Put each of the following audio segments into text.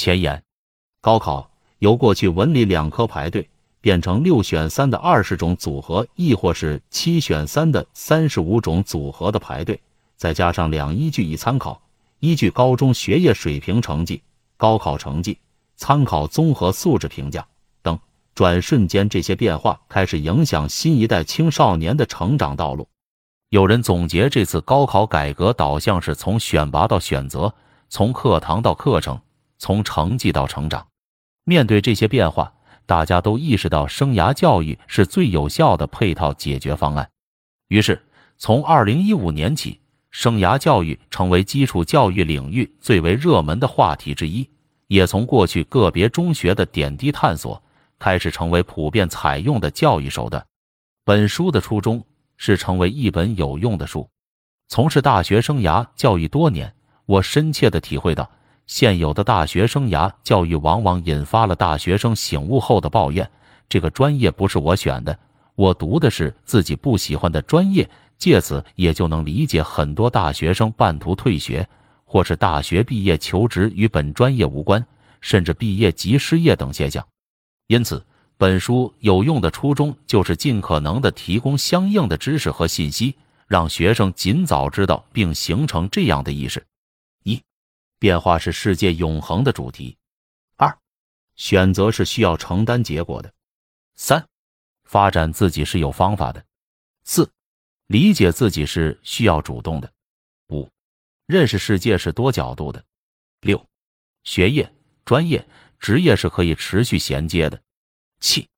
前言：高考由过去文理两科排队，变成六选三的二十种组合，亦或是七选三的三十五种组合的排队，再加上两依据一参考，依据高中学业水平成绩、高考成绩、参考综合素质评价等，转瞬间这些变化开始影响新一代青少年的成长道路。有人总结这次高考改革导向是从选拔到选择，从课堂到课程，从成绩到成长。面对这些变化，大家都意识到生涯教育是最有效的配套解决方案。于是，从二零一五年起，生涯教育成为基础教育领域最为热门的话题之一，也从过去个别中学的点滴探索，开始成为普遍采用的教育手段。本书的初衷。是成为一本有用的书。从事大学生涯教育多年，我深切的体会到，现有的大学生涯教育往往引发了大学生醒悟后的抱怨：这个专业不是我选的，我读的是自己不喜欢的专业。借此也就能理解很多大学生半途退学，或是大学毕业求职与本专业无关，甚至毕业即失业等现象。因此。本书有用的初衷就是尽可能的提供相应的知识和信息，让学生尽早知道并形成这样的意识：变化是世界永恒的主题；二、选择是需要承担结果的；三、发展自己是有方法的；四、理解自己是需要主动的；五、认识世界是多角度的；六、学业、专业、职业是可以持续衔接的。七，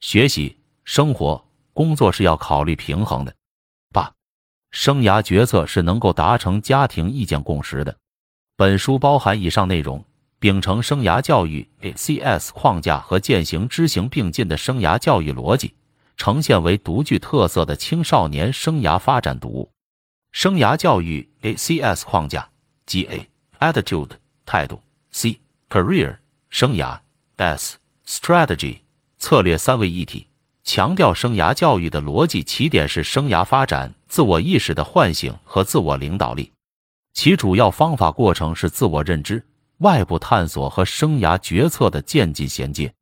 学习、生活、工作是要考虑平衡的。八，生涯决策是能够达成家庭意见共识的。本书包含以上内容，秉承生涯教育 ACS 框架和践行知行并进的生涯教育逻辑，呈现为独具特色的青少年生涯发展读物。生涯教育 ACS 框架即 A attitude 态度，C career 生涯，S strategy。策略三位一体，强调生涯教育的逻辑起点是生涯发展、自我意识的唤醒和自我领导力，其主要方法过程是自我认知、外部探索和生涯决策的渐进衔接。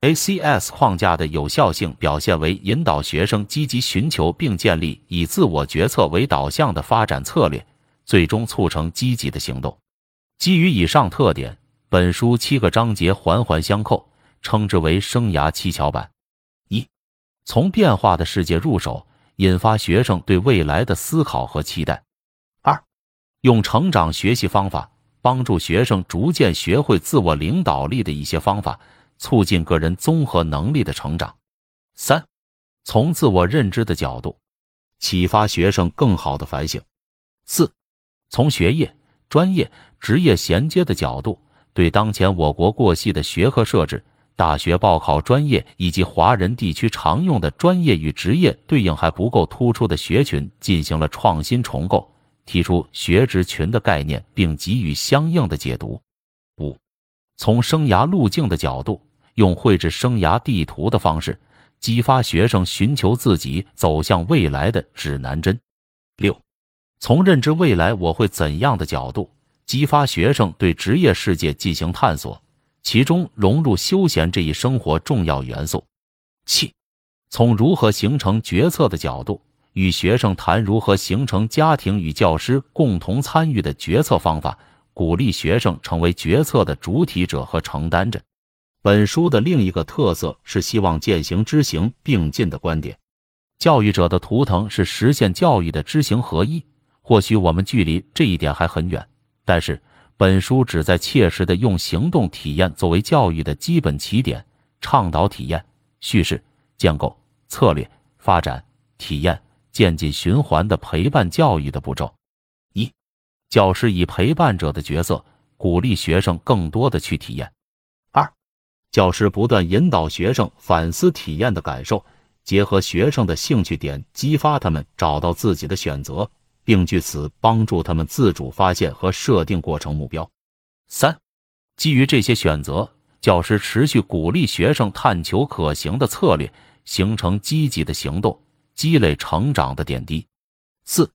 ACS 框架的有效性表现为引导学生积极寻求并建立以自我决策为导向的发展策略，最终促成积极的行动。基于以上特点，本书七个章节环环相扣。称之为生涯七巧板：一、从变化的世界入手，引发学生对未来的思考和期待；用成长学习方法帮助学生逐渐学会自我领导力的一些方法，促进个人综合能力的成长；三、从自我认知的角度启发学生更好的反省；四、从学业、专业、职业衔接的角度对当前我国过细的学科设置。大学报考专业以及华人地区常用的专业与职业对应还不够突出的学群进行了创新重构，提出学职群的概念，并给予相应的解读。五、从生涯路径的角度，用绘制生涯地图的方式，激发学生寻求自己走向未来的指南针。六、从认知未来我会怎样的角度，激发学生对职业世界进行探索。其中融入休闲这一生活重要元素。七，从如何形成决策的角度，与学生谈如何形成家庭与教师共同参与的决策方法，鼓励学生成为决策的主体者和承担者。本书的另一个特色是希望践行知行并进的观点。教育者的图腾是实现教育的知行合一。或许我们距离这一点还很远，但是。本书旨在切实的用行动体验作为教育的基本起点，倡导体验、叙事、建构、策略、发展、体验、渐进循环的陪伴教育的步骤。一、教师以陪伴者的角色，鼓励学生更多的去体验。二、教师不断引导学生反思体验的感受，结合学生的兴趣点，激发他们找到自己的选择。并据此帮助他们自主发现和设定过程目标。三、基于这些选择，教师持续鼓励学生探求可行的策略，形成积极的行动，积累成长的点滴。四、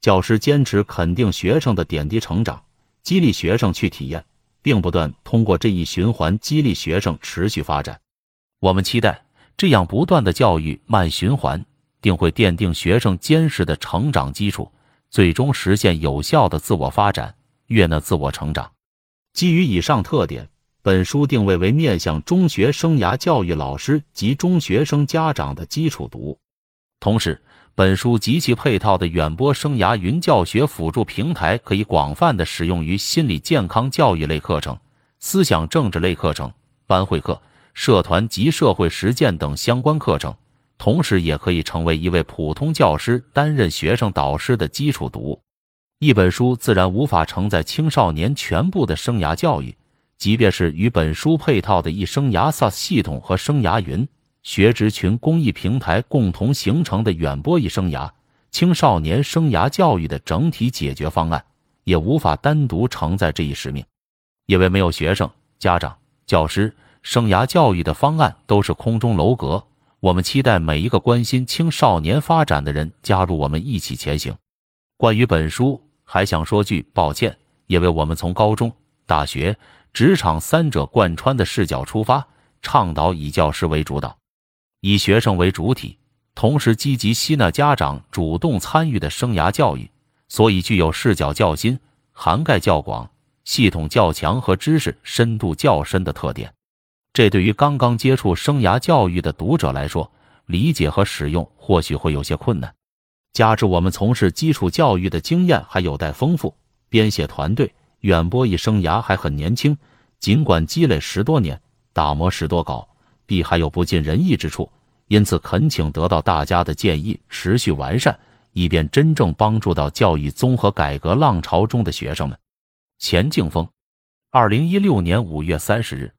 教师坚持肯定学生的点滴成长，激励学生去体验，并不断通过这一循环激励学生持续发展。我们期待这样不断的教育慢循环，定会奠定学生坚实的成长基础，最终实现有效的自我发展，悦纳自我成长。基于以上特点，本书定位为面向中学生涯教育老师及中学生家长的基础读物。同时，本书及其配套的远播生涯云教学辅助平台可以广泛的使用于心理健康教育类课程、思想政治类课程、班会课。社团及社会实践等相关课程，同时也可以成为一位普通教师担任学生导师的基础读物。一本书自然无法承载青少年全部的生涯教育，即便是与本书配套的一生涯 SaaS 系统和生涯云学职群公益平台共同形成的远播一生涯青少年生涯教育的整体解决方案，也无法单独承载这一使命，因为没有学生、家长、教师。生涯教育的方案都是空中楼阁，我们期待每一个关心青少年发展的人加入我们一起前行。关于本书，还想说句抱歉，因为我们从高中、大学、职场三者贯穿的视角出发，倡导以教师为主导，以学生为主体，同时积极吸纳家长主动参与的生涯教育，所以具有视角较新、涵盖较广、系统较强和知识深度较深的特点。这对于刚刚接触生涯教育的读者来说，理解和使用或许会有些困难。加之我们从事基础教育的经验还有待丰富，编写团队远播一生涯还很年轻。尽管积累十多年，打磨十多稿，必还有不尽人意之处。因此，恳请得到大家的建议，持续完善，以便真正帮助到教育综合改革浪潮中的学生们。钱敬峰，二零一六年五月三十日。